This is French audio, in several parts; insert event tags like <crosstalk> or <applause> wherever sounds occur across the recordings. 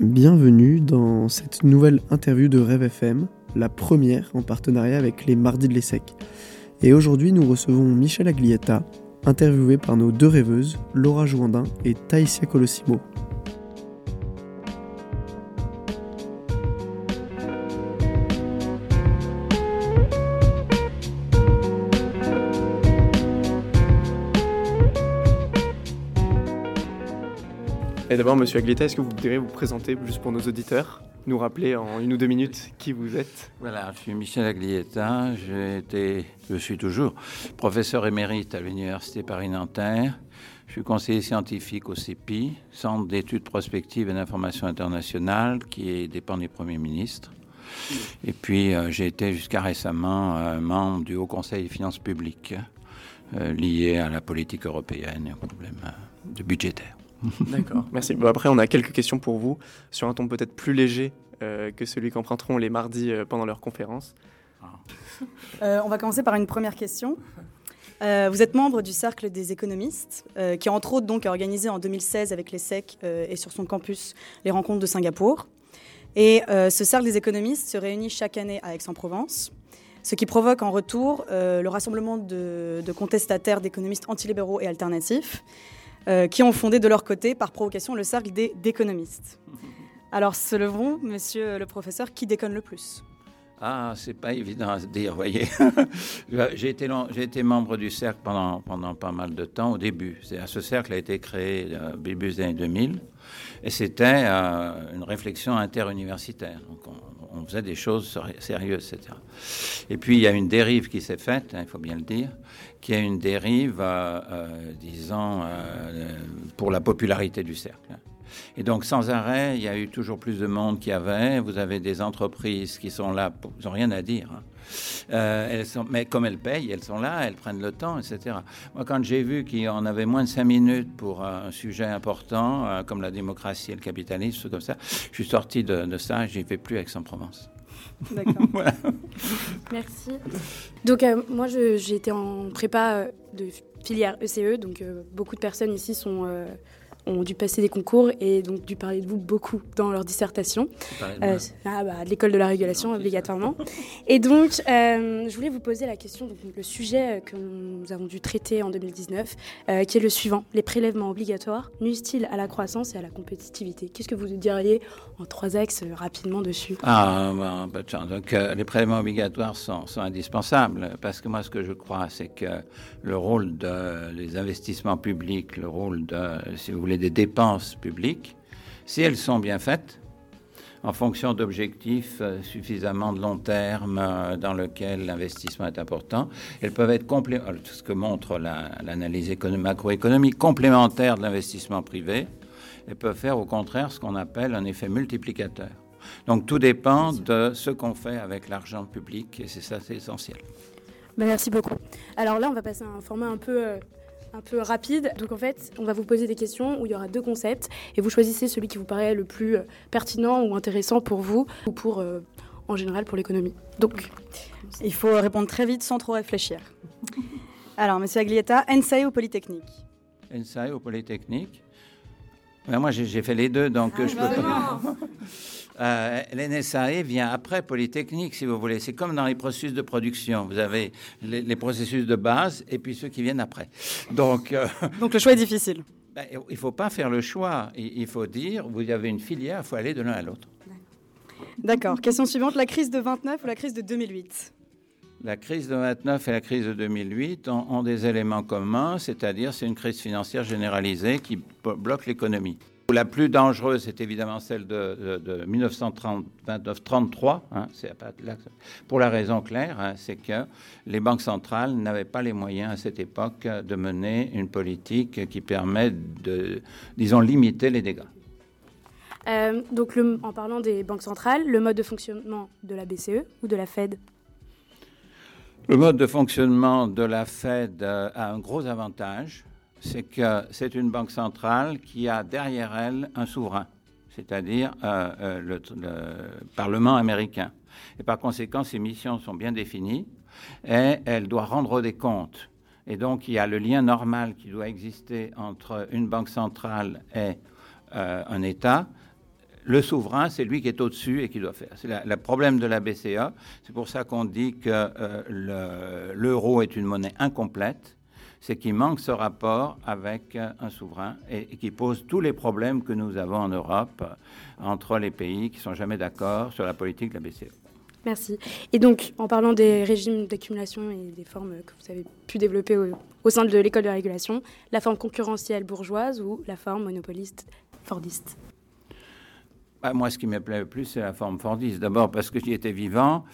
Bienvenue dans cette nouvelle interview de Rêve FM, la première en partenariat avec les Mardis de l'ESSEC. Et aujourd'hui, nous recevons Michel Aglietta, interviewé par nos deux rêveuses, Laura Jouandin et Taïsia Colosimo. Et d'abord, Monsieur Aglietta, est-ce que vous voudriez vous présenter juste pour nos auditeurs, nous rappeler en une ou deux minutes qui vous êtes? Voilà, je suis Michel Aglietta, j'ai été, je suis toujours professeur émérite à l'Université Paris-Nanterre. Je suis conseiller scientifique au CEPI, Centre d'études prospectives et d'information internationale, qui dépend du Premier ministre. Et puis, euh, j'ai été jusqu'à récemment euh, membre du Haut Conseil des finances publiques, euh, lié à la politique européenne et aux problèmes de budgétaire. <laughs> D'accord, merci. Bon, après, on a quelques questions pour vous sur un ton peut-être plus léger euh, que celui qu'emprunteront les mardis euh, pendant leur conférence. Euh, on va commencer par une première question. Euh, vous êtes membre du Cercle des économistes, euh, qui entre autres donc a organisé en 2016 avec les SEC euh, et sur son campus les rencontres de Singapour. Et euh, ce Cercle des économistes se réunit chaque année à Aix-en-Provence, ce qui provoque en retour euh, le rassemblement de, de contestataires d'économistes antilibéraux et alternatifs, qui ont fondé de leur côté, par provocation, le Cercle des d'économistes. <laughs> Alors, se leveront, monsieur le professeur, qui déconne le plus? Ah, c'est pas évident à se dire, voyez. <laughs> j'ai été, été membre du cercle pendant, pendant pas mal de temps au début. Ce cercle a été créé euh, au début des années 2000 et c'était euh, une réflexion interuniversitaire. Donc on, faisait des choses séri- sérieuses, etc. Et puis il y a une dérive qui s'est faite, hein, il faut bien le dire, qui est une dérive, euh, euh, disons, euh, pour la popularité du cercle. hein. Et donc, sans arrêt, il y a eu toujours plus de monde qui avait. Vous avez des entreprises qui sont là, pour- ils n'ont rien à dire. hein. Euh, elles sont, mais comme elles payent, elles sont là, elles prennent le temps, etc. Moi, quand j'ai vu qu'on avait moins de cinq minutes pour euh, un sujet important, euh, comme la démocratie et le capitalisme, tout comme ça, je suis sorti de, de ça j'y vais plus Aix-en-Provence. D'accord. <laughs> Voilà. Merci. Donc euh, moi été en prépa de filière ECE, donc euh, beaucoup de personnes ici sont, ont dû passer des concours et donc dû parler de vous beaucoup dans leur dissertation. Euh, ah bah, de l'école de la régulation obligatoirement. Et donc euh, je voulais vous poser la question, donc, le sujet euh, que nous avons dû traiter en 2019, euh, qui est le suivant. Les prélèvements obligatoires nuisent-ils à la croissance et à la compétitivité? Qu'est-ce que vous diriez en trois axes rapidement dessus? Ah, ben, pas de chance. Donc, les prélèvements obligatoires sont, sont indispensables parce que moi, ce que je crois, c'est que le rôle de, des investissements publics, le rôle de, si vous voulez, des dépenses publiques, si elles sont bien faites, en fonction d'objectifs euh, suffisamment de long terme euh, dans lesquels l'investissement est important, elles peuvent être complé- euh, ce que montre la- l'analyse écono- macroéconomique complémentaire de l'investissement privé, elles peuvent faire au contraire ce qu'on appelle un effet multiplicateur. Donc tout dépend de ce qu'on fait avec l'argent public et c'est ça, c'est essentiel. Ben, merci beaucoup. Alors là, on va passer à un format un peu, euh, un peu rapide. Donc en fait, on va vous poser des questions où il y aura deux concepts et vous choisissez celui qui vous paraît le plus euh, pertinent ou intéressant pour vous ou pour, euh, en général, pour l'économie. Donc, Il faut répondre très vite sans trop réfléchir. <laughs> Alors, monsieur Aglietta, NSAE ou Polytechnique? NSAE au Polytechnique? Ben, moi, j'ai fait les deux, donc euh, je peux pas. <laughs> Euh, L'NSAE vient après Polytechnique, si vous voulez. C'est comme dans les processus de production. Vous avez les, les processus de base et puis ceux qui viennent après. Donc, euh, <laughs> Donc le choix est difficile. ben, il ne faut pas faire le choix. Il, il faut dire, vous avez une filière, il faut aller de l'un à l'autre. D'accord. Question suivante, la crise de 29 ou la crise de 2008 La crise de 29 et la crise de 2008 ont, ont des éléments communs, c'est-à-dire c'est une crise financière généralisée qui bloque l'économie. La plus dangereuse, c'est évidemment celle de, de, de 1929-33, hein, pour la raison claire, hein, c'est que les banques centrales n'avaient pas les moyens à cette époque de mener une politique qui permet de, disons, limiter les dégâts. euh, donc le- en parlant des banques centrales, le mode de fonctionnement de la BCE ou de la Fed? Le mode de fonctionnement de la Fed euh, a un gros avantage, c'est que c'est une banque centrale qui a derrière elle un souverain, c'est-à-dire euh, euh, le, le Parlement américain. Et par conséquent, ses missions sont bien définies et elle doit rendre des comptes. Et donc, il y a le lien normal qui doit exister entre une banque centrale et euh, un État. le souverain, c'est lui qui est au-dessus et qui doit faire. C'est le problème de la BCA. C'est pour ça qu'on dit que l'euro est une monnaie incomplète. C'est qu'il manque ce rapport avec un souverain et, qui pose tous les problèmes que nous avons en Europe entre les pays qui sont jamais d'accord sur la politique de la BCE. Merci. Et donc, en parlant des régimes d'accumulation et des formes que vous avez pu développer au, sein de l'école de régulation, la forme concurrentielle bourgeoise ou la forme monopoliste fordiste? Bah, moi, ce qui me plaît le plus, c'est la forme fordiste. D'abord parce que j'y étais vivant,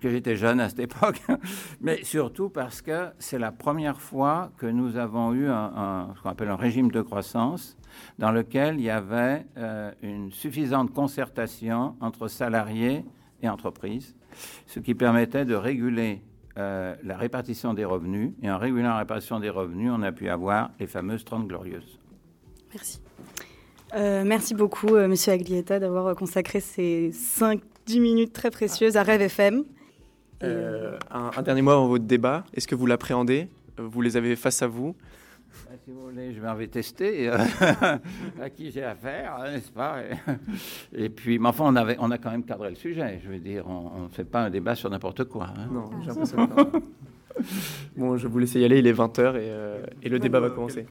que j'étais jeune à cette époque, <laughs> mais surtout parce que c'est la première fois que nous avons eu ce qu'on appelle un régime de croissance dans lequel il y avait euh, une suffisante concertation entre salariés et entreprises ce qui permettait de réguler euh, la répartition des revenus. Et en régulant la répartition des revenus, on a pu avoir les fameuses 30 glorieuses. Merci. Euh, merci beaucoup, euh, Monsieur Aglietta, d'avoir consacré ces 5-10 minutes très précieuses à Rêve FM. Un, un, dernier mot avant votre débat. Est-ce que vous l'appréhendez? Vous les avez face à vous? Bah, si vous voulez, je vais tester euh, <laughs> à qui j'ai affaire, hein, n'est-ce pas? Et, puis, mais enfin, on, avait, on a quand même cadré le sujet. Je veux dire, on ne fait pas un débat sur n'importe quoi. Hein. Non, j'ai l'impression Bon, je vous laisse y aller, il est 20h et, euh, et le débat va commencer.